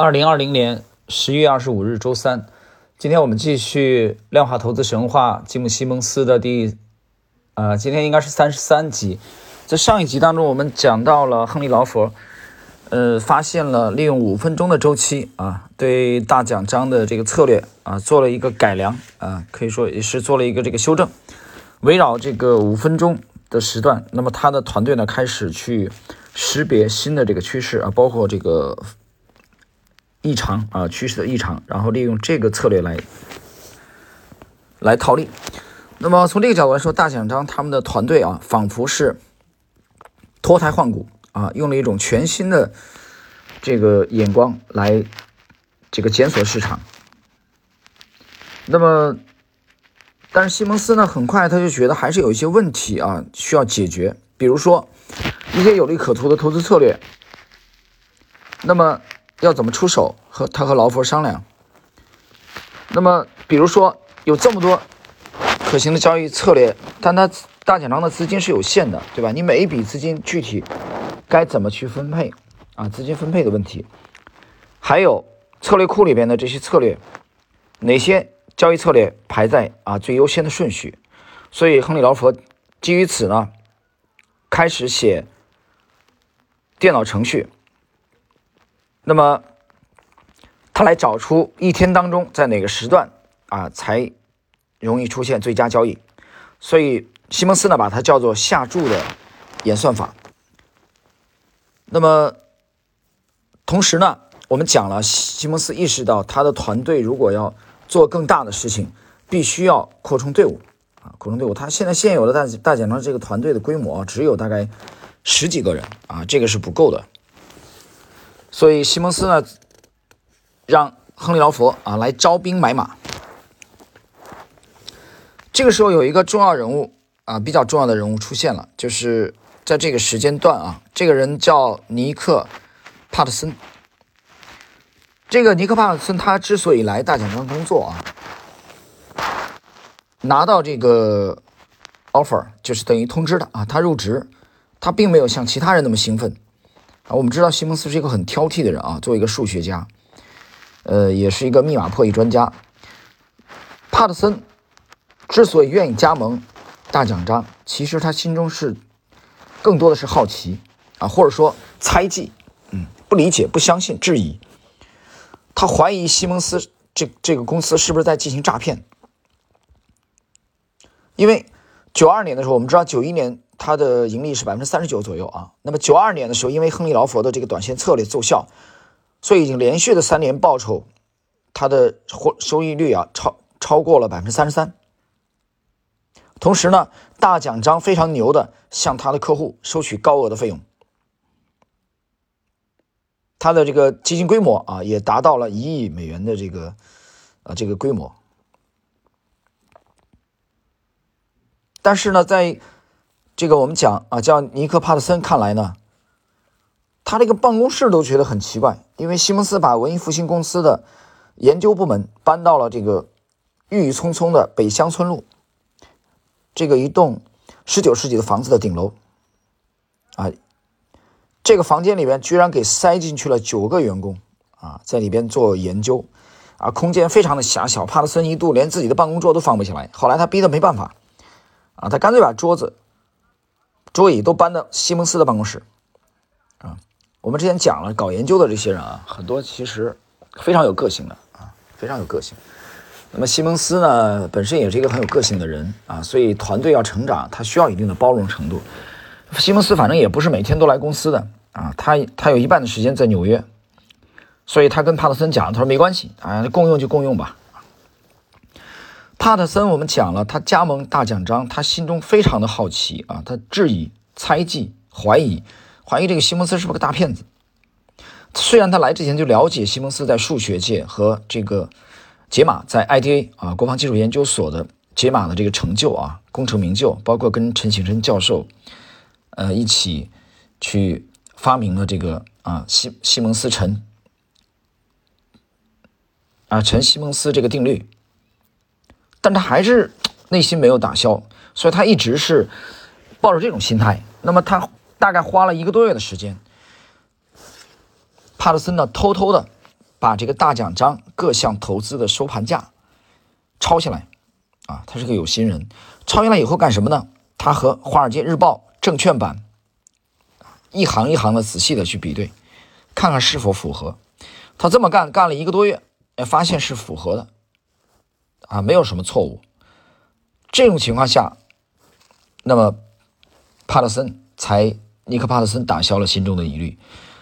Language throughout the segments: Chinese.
二零二零年十一月二十五日，周三。今天我们继续量化投资神话吉姆·西蒙斯的第，呃，今天应该是三十三集。在上一集当中，我们讲到了亨利·劳佛，呃，发现了利用五分钟的周期啊，对大奖章的这个策略啊，做了一个改良啊，可以说也是做了一个这个修正。围绕这个五分钟的时段，那么他的团队呢，开始去识别新的这个趋势啊，包括这个。异常啊，趋势的异常，然后利用这个策略来来套利。那么从这个角度来说，大奖章他们的团队啊，仿佛是脱胎换骨啊，用了一种全新的这个眼光来这个检索市场。那么，但是西蒙斯呢，很快他就觉得还是有一些问题啊需要解决，比如说一些有利可图的投资策略。那么。要怎么出手？和他和劳佛商量。那么，比如说有这么多可行的交易策略，但他大简章的资金是有限的，对吧？你每一笔资金具体该怎么去分配啊？资金分配的问题，还有策略库里边的这些策略，哪些交易策略排在啊最优先的顺序？所以，亨利劳佛基于此呢，开始写电脑程序。那么，他来找出一天当中在哪个时段啊才容易出现最佳交易，所以西蒙斯呢把它叫做下注的演算法。那么，同时呢，我们讲了西蒙斯意识到他的团队如果要做更大的事情，必须要扩充队伍啊，扩充队伍。他现在现有的大大奖章这个团队的规模只有大概十几个人啊，这个是不够的。所以西蒙斯呢，让亨利劳佛啊来招兵买马。这个时候有一个重要人物啊，比较重要的人物出现了，就是在这个时间段啊，这个人叫尼克帕特森。这个尼克帕特森他之所以来大奖章工作啊，拿到这个 offer 就是等于通知他啊，他入职，他并没有像其他人那么兴奋。啊，我们知道西蒙斯是一个很挑剔的人啊，作为一个数学家，呃，也是一个密码破译专家。帕特森之所以愿意加盟大奖章，其实他心中是更多的是好奇啊，或者说猜忌，嗯，不理解、不相信、质疑。他怀疑西蒙斯这这个公司是不是在进行诈骗？因为九二年的时候，我们知道九一年。它的盈利是百分之三十九左右啊。那么九二年的时候，因为亨利劳佛的这个短线策略奏效，所以已经连续的三年报酬，它的获收益率啊超超过了百分之三十三。同时呢，大奖章非常牛的向他的客户收取高额的费用，他的这个基金规模啊也达到了一亿美元的这个啊这个规模。但是呢，在这个我们讲啊，叫尼克帕特森。看来呢，他这个办公室都觉得很奇怪，因为西蒙斯把文艺复兴公司的研究部门搬到了这个郁郁葱葱的北乡村路，这个一栋十九世纪的房子的顶楼啊，这个房间里边居然给塞进去了九个员工啊，在里边做研究啊，空间非常的狭小。帕特森一度连自己的办公桌都放不下来，后来他逼得没办法啊，他干脆把桌子。桌椅都搬到西蒙斯的办公室，啊，我们之前讲了，搞研究的这些人啊，很多其实非常有个性的啊，非常有个性。那么西蒙斯呢，本身也是一个很有个性的人啊，所以团队要成长，他需要一定的包容程度。西蒙斯反正也不是每天都来公司的啊，他他有一半的时间在纽约，所以他跟帕特森讲，他说没关系啊，共用就共用吧。帕特森，我们讲了，他加盟大奖章，他心中非常的好奇啊，他质疑、猜忌、怀疑，怀疑这个西蒙斯是不是个大骗子。虽然他来之前就了解西蒙斯在数学界和这个解码在 IDA 啊国防技术研究所的解码的这个成就啊功成名就，包括跟陈省身教授呃一起去发明了这个啊西西蒙斯陈啊陈西蒙斯这个定律。但他还是内心没有打消，所以他一直是抱着这种心态。那么他大概花了一个多月的时间，帕特森呢偷偷的把这个大奖章各项投资的收盘价抄下来，啊，他是个有心人。抄下来以后干什么呢？他和《华尔街日报》证券版一行一行的仔细的去比对，看看是否符合。他这么干干了一个多月，哎，发现是符合的，啊，没有什么错误。这种情况下，那么帕特森才尼克帕特森打消了心中的疑虑。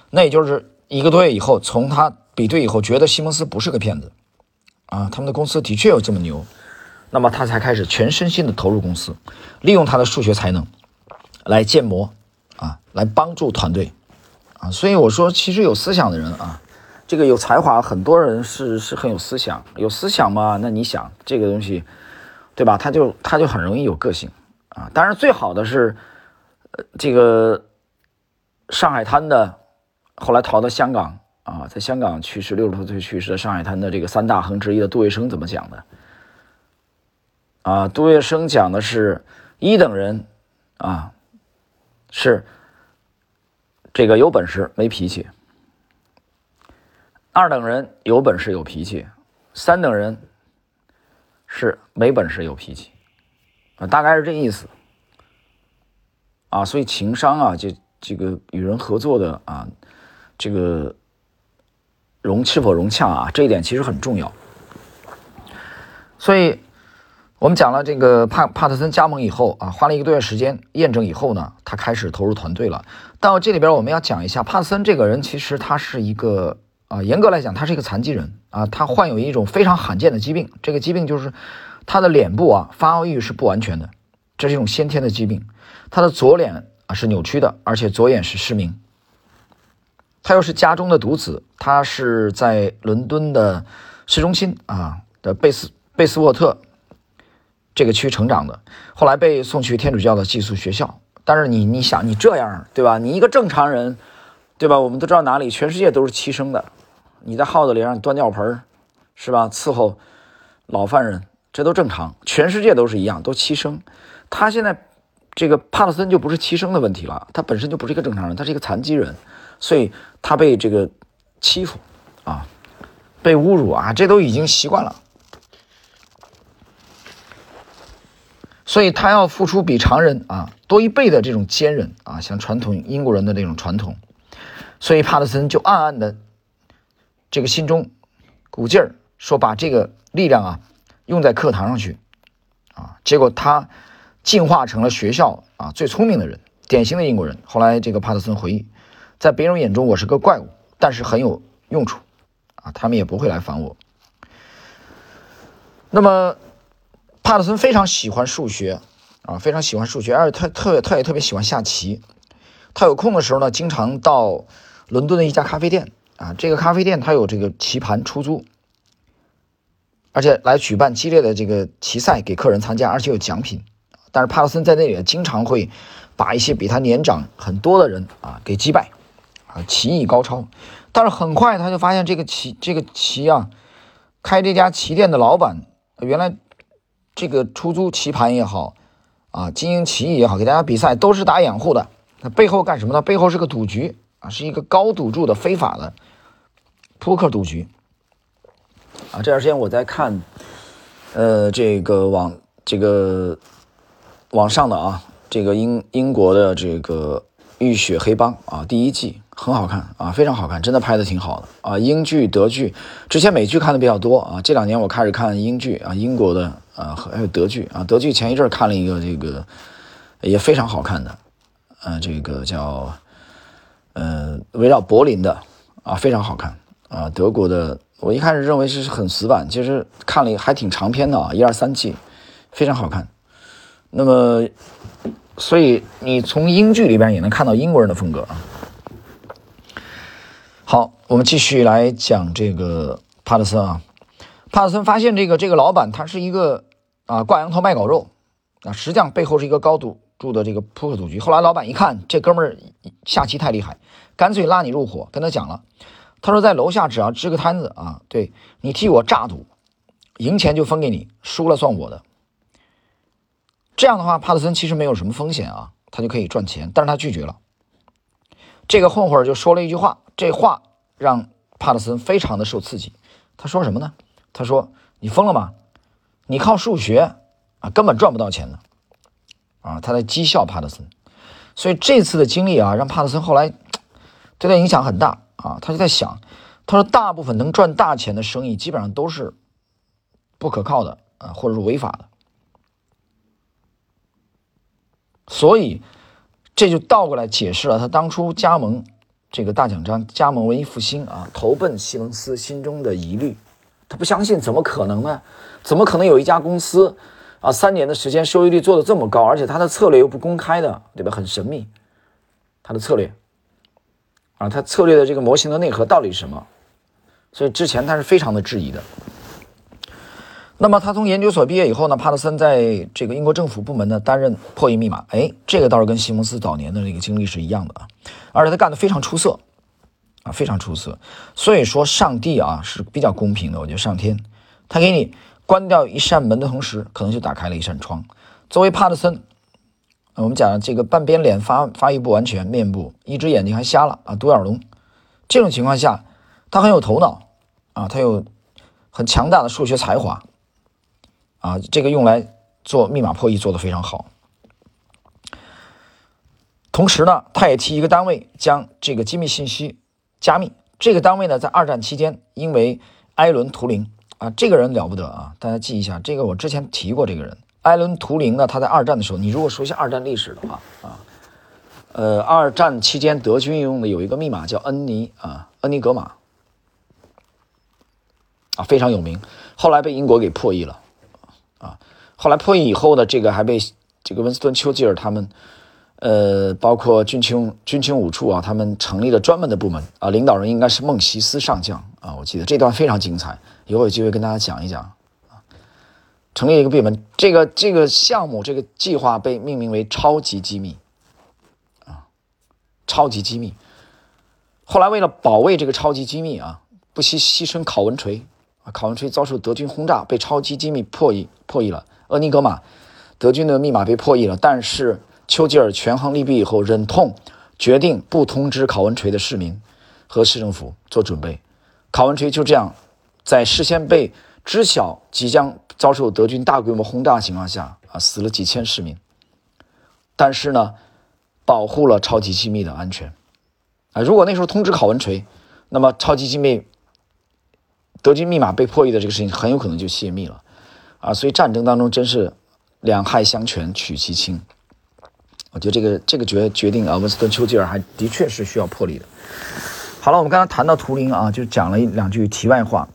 那也就是一个多月以后，从他。比对以后，觉得西蒙斯不是个骗子，啊，他们的公司的确有这么牛，那么他才开始全身心的投入公司，利用他的数学才能来建模，啊，来帮助团队，啊，所以我说，其实有思想的人啊，这个有才华，很多人是是很有思想，有思想嘛，那你想这个东西，对吧？他就他就很容易有个性，啊，当然最好的是，这个上海滩的，后来逃到香港。啊，在香港去世，六十多岁去世的上海滩的这个三大亨之一的杜月笙怎么讲的？啊，杜月笙讲的是一等人啊，是这个有本事没脾气；二等人有本事有脾气；三等人是没本事有脾气。啊，大概是这意思。啊，所以情商啊，这这个与人合作的啊，这个。融是否融洽啊？这一点其实很重要。所以，我们讲了这个帕帕特森加盟以后啊，花了一个多月时间验证以后呢，他开始投入团队了。到这里边我们要讲一下帕特森这个人，其实他是一个啊，严格来讲他是一个残疾人啊，他患有一种非常罕见的疾病。这个疾病就是他的脸部啊发育是不完全的，这是一种先天的疾病。他的左脸啊是扭曲的，而且左眼是失明。他又是家中的独子，他是在伦敦的市中心啊的贝斯贝斯沃特这个区成长的，后来被送去天主教的寄宿学校。但是你你想，你这样对吧？你一个正常人，对吧？我们都知道哪里全世界都是欺生的，你在号子里让你端尿盆是吧？伺候老犯人，这都正常，全世界都是一样，都欺生。他现在这个帕特森就不是欺生的问题了，他本身就不是一个正常人，他是一个残疾人。所以他被这个欺负啊，被侮辱啊，这都已经习惯了。所以他要付出比常人啊多一倍的这种坚韧啊，像传统英国人的那种传统。所以帕特森就暗暗的这个心中鼓劲儿，说把这个力量啊用在课堂上去啊。结果他进化成了学校啊最聪明的人，典型的英国人。后来这个帕特森回忆。在别人眼中我是个怪物，但是很有用处，啊，他们也不会来烦我。那么，帕特森非常喜欢数学，啊，非常喜欢数学，而且他特他也特别喜欢下棋。他有空的时候呢，经常到伦敦的一家咖啡店，啊，这个咖啡店他有这个棋盘出租，而且来举办激烈的这个棋赛给客人参加，而且有奖品。但是帕特森在那里经常会把一些比他年长很多的人啊给击败。啊棋艺高超，但是很快他就发现这个棋这个棋啊，开这家棋店的老板原来这个出租棋盘也好啊，经营棋艺也好，给大家比赛都是打掩护的。那背后干什么呢？背后是个赌局啊，是一个高赌注的非法的扑克赌局啊。这段时间我在看，呃，这个网这个网上的啊，这个英英国的这个《浴血黑帮》啊，第一季。很好看啊，非常好看，真的拍的挺好的啊。英剧、德剧，之前美剧看的比较多啊。这两年我开始看英剧啊，英国的啊，还有德剧啊。德剧前一阵看了一个这个也非常好看的，呃，这个叫呃围绕柏林的啊，非常好看啊。德国的，我一开始认为是很死板，其实看了还挺长篇的啊，一二三季，非常好看。那么，所以你从英剧里边也能看到英国人的风格啊。好，我们继续来讲这个帕特森啊。帕特森发现这个这个老板他是一个啊挂羊头卖狗肉啊，实际上背后是一个高赌注的这个扑克赌局。后来老板一看这哥们儿下棋太厉害，干脆拉你入伙，跟他讲了，他说在楼下只要支个摊子啊，对你替我炸赌，赢钱就分给你，输了算我的。这样的话，帕特森其实没有什么风险啊，他就可以赚钱，但是他拒绝了。这个混混就说了一句话。这话让帕特森非常的受刺激。他说什么呢？他说：“你疯了吗？你靠数学啊，根本赚不到钱的。”啊，他在讥笑帕特森。所以这次的经历啊，让帕特森后来对他影响很大啊。他就在想，他说大部分能赚大钱的生意基本上都是不可靠的啊，或者是违法的。所以这就倒过来解释了他当初加盟这个大奖章、加盟文艺复兴啊，投奔西蒙斯心中的疑虑。他不相信，怎么可能呢？怎么可能有一家公司？啊，三年的时间收益率做的这么高，而且他的策略又不公开的，对吧？很神秘，他的策略，啊，他策略的这个模型的内核到底是什么？所以之前他是非常的质疑的。那么他从研究所毕业以后呢，帕特森在这个英国政府部门呢担任破译密码，哎，这个倒是跟西蒙斯早年的这个经历是一样的啊，而且他干的非常出色，啊，非常出色。所以说上帝啊是比较公平的，我觉得上天他给你。关掉一扇门的同时，可能就打开了一扇窗。作为帕特森，我们讲这个半边脸发发育不完全，面部一只眼睛还瞎了啊，独眼龙。这种情况下，他很有头脑啊，他有很强大的数学才华啊，这个用来做密码破译做得非常好。同时呢，他也替一个单位将这个机密信息加密。这个单位呢，在二战期间因为埃伦·图灵。啊，这个人了不得啊！大家记一下，这个我之前提过这个人，艾伦·图灵呢。他在二战的时候，你如果熟悉二战历史的话啊，呃，二战期间德军用的有一个密码叫恩尼啊，恩尼格玛啊，非常有名。后来被英国给破译了。后来破译以后呢，这个还被这个温斯顿·丘吉尔他们，呃，包括军情军情五处啊，他们成立了专门的部门啊，领导人应该是孟西斯上将啊。我记得这段非常精彩。以后有机会跟大家讲一讲啊，成立一个闭门，这个这个项目这个计划被命名为超级机密啊，超级机密。后来为了保卫这个超级机密啊，不惜牺牲考文垂啊，考文垂遭受德军轰炸，被超级机密破译破译了。厄尼格玛，德军的密码被破译了，但是丘吉尔权衡利弊以后，忍痛决定不通知考文垂的市民和市政府做准备。考文垂就这样。在事先被知晓即将遭受德军大规模轰炸的情况下啊，死了几千市民。但是呢，保护了超级机密的安全啊。如果那时候通知考文垂，那么超级机密德军密码被破译的这个事情很有可能就泄密了啊。所以战争当中真是两害相权取其轻。我觉得这个这个决决定啊，温斯顿·丘吉尔还的确是需要破例的。好了，我们刚才谈到图灵啊，就讲了一两句题外话。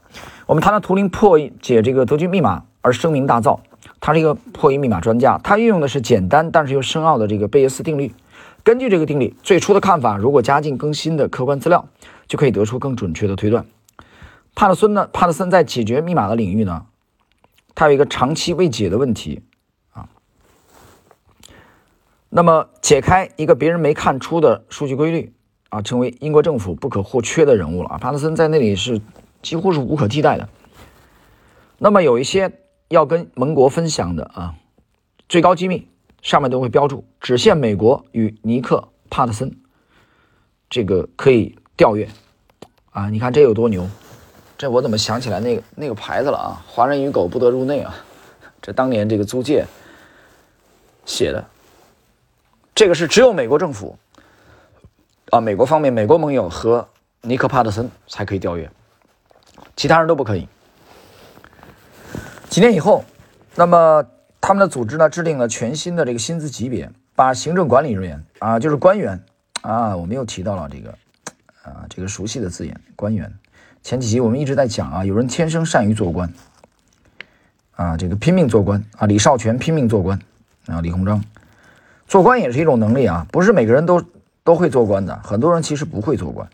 我们谈到图灵破解这个德军密码而声名大噪，他是一个破译密码专家，他运用的是简单但是又深奥的这个贝叶斯定律。根据这个定律，最初的看法如果加进更新的客观资料，就可以得出更准确的推断。帕特森呢？帕特森在解决密码的领域呢，还有一个长期未解的问题啊。那么解开一个别人没看出的数据规律。啊，成为英国政府不可或缺的人物了啊！帕特森在那里是几乎是无可替代的。那么有一些要跟盟国分享的啊，最高机密上面都会标注，只限美国与尼克帕特森，这个可以调阅啊！你看这有多牛？这我怎么想起来那个那个牌子了啊？华人与狗不得入内啊！这当年这个租界写的，这个是只有美国政府。啊，美国方面，美国盟友和尼克帕特森才可以调阅，其他人都不可以。几年以后，那么他们的组织呢，制定了全新的这个薪资级别，把行政管理人员啊，就是官员啊，我们又提到了这个啊，这个熟悉的字眼，官员。前几集我们一直在讲啊，有人天生善于做官啊，这个拼命做官啊，李少泉拼命做官啊，李鸿章做官也是一种能力啊，不是每个人都。都会做官的，很多人其实不会做官。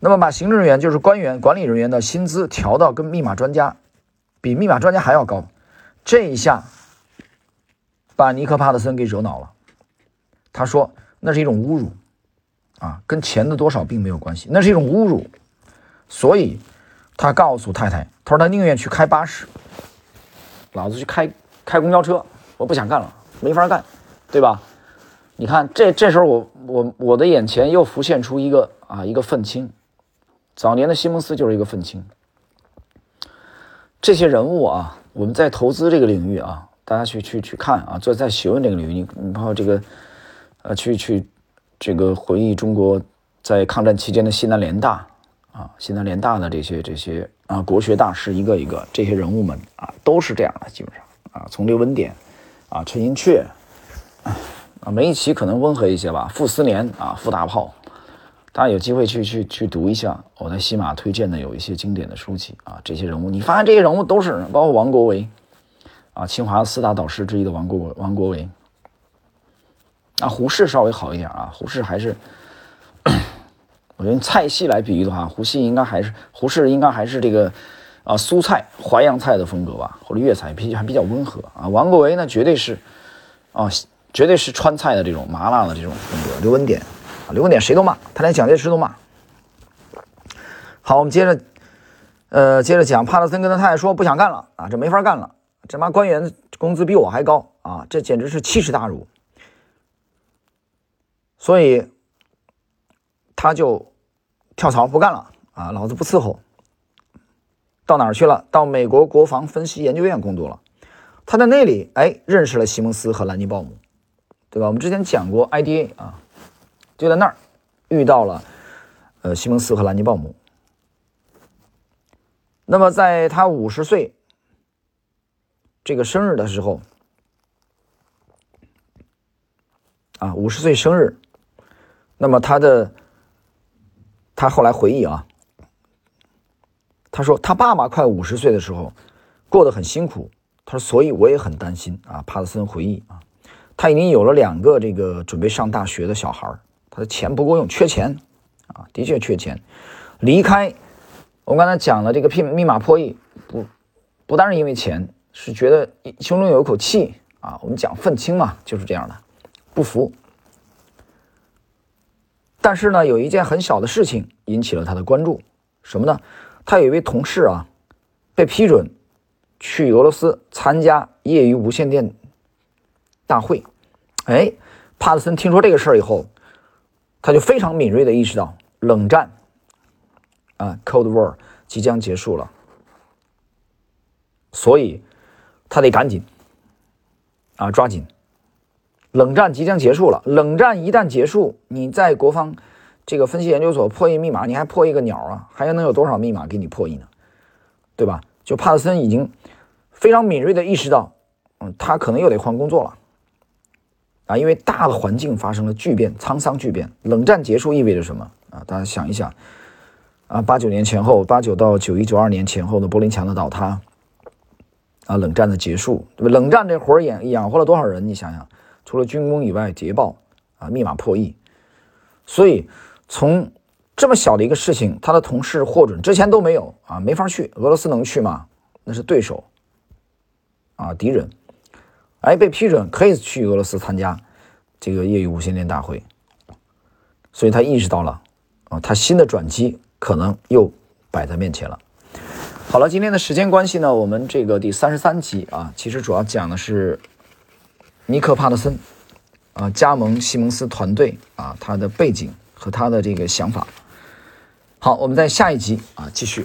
那么把行政人员，就是官员、管理人员的薪资调到跟密码专家比密码专家还要高，这一下把尼克帕特森给惹恼了。他说那是一种侮辱啊，跟钱的多少并没有关系，那是一种侮辱。所以他告诉太太，他说他宁愿去开巴士，老子去开开公交车，我不想干了，没法干，对吧？你看，这这时候我我我的眼前又浮现出一个啊一个愤青，早年的西蒙斯就是一个愤青。这些人物啊，我们在投资这个领域啊，大家去去去看啊，做在学问这个领域，你你包括这个呃，去去这个回忆中国在抗战期间的西南联大啊，西南联大的这些这些啊国学大师一个一个这些人物们啊，都是这样的，基本上啊，从刘文典啊，陈寅恪。啊，梅贻琦可能温和一些吧。傅斯年啊，傅大炮，大家有机会去去去读一下。我在西马推荐的有一些经典的书籍啊，这些人物，你发现这些人物都是包括王国维啊，清华四大导师之一的王国王国维。啊，胡适稍微好一点啊，胡适还是，我用菜系来比喻的话，胡适应该还是胡适应该还是这个啊苏菜淮扬菜的风格吧，或者粤菜比还比较温和啊。王国维呢，绝对是啊。绝对是川菜的这种麻辣的这种风格。刘文典啊，刘文典谁都骂，他连蒋介石都骂。好，我们接着，呃，接着讲。帕特森跟他太太说不想干了啊，这没法干了，这妈官员工资比我还高啊，这简直是奇耻大辱。所以他就跳槽不干了啊，老子不伺候。到哪儿去了？到美国国防分析研究院工作了。他在那里哎，认识了西蒙斯和兰尼鲍姆。对吧？我们之前讲过 IDA 啊，就在那儿遇到了呃西蒙斯和兰尼鲍姆。那么在他五十岁这个生日的时候啊，五十岁生日，那么他的他后来回忆啊，他说他爸爸快五十岁的时候过得很辛苦，他说所以我也很担心啊。帕特森回忆啊。他已经有了两个这个准备上大学的小孩他的钱不够用，缺钱啊，的确缺钱。离开，我们刚才讲了这个密密码破译，不不单是因为钱，是觉得胸中有一口气啊。我们讲愤青嘛，就是这样的，不服。但是呢，有一件很小的事情引起了他的关注，什么呢？他有一位同事啊，被批准去俄罗斯参加业余无线电大会。哎，帕特森听说这个事儿以后，他就非常敏锐的意识到冷战啊，Cold War 即将结束了，所以他得赶紧啊，抓紧。冷战即将结束了，冷战一旦结束，你在国防这个分析研究所破译密码，你还破译个鸟啊？还能有多少密码给你破译呢？对吧？就帕特森已经非常敏锐的意识到，嗯，他可能又得换工作了。啊，因为大的环境发生了巨变，沧桑巨变。冷战结束意味着什么啊？大家想一想，啊，八九年前后，八九到九一九二年前后的柏林墙的倒塌，啊，冷战的结束，对吧？冷战这活儿养养活了多少人？你想想，除了军工以外，捷报啊，密码破译。所以从这么小的一个事情，他的同事获准之前都没有啊，没法去俄罗斯能去吗？那是对手啊，敌人。哎，被批准可以去俄罗斯参加这个业余无线电大会，所以他意识到了啊，他新的转机可能又摆在面前了。好了，今天的时间关系呢，我们这个第三十三集啊，其实主要讲的是尼克帕特森啊加盟西蒙斯团队啊他的背景和他的这个想法。好，我们在下一集啊继续。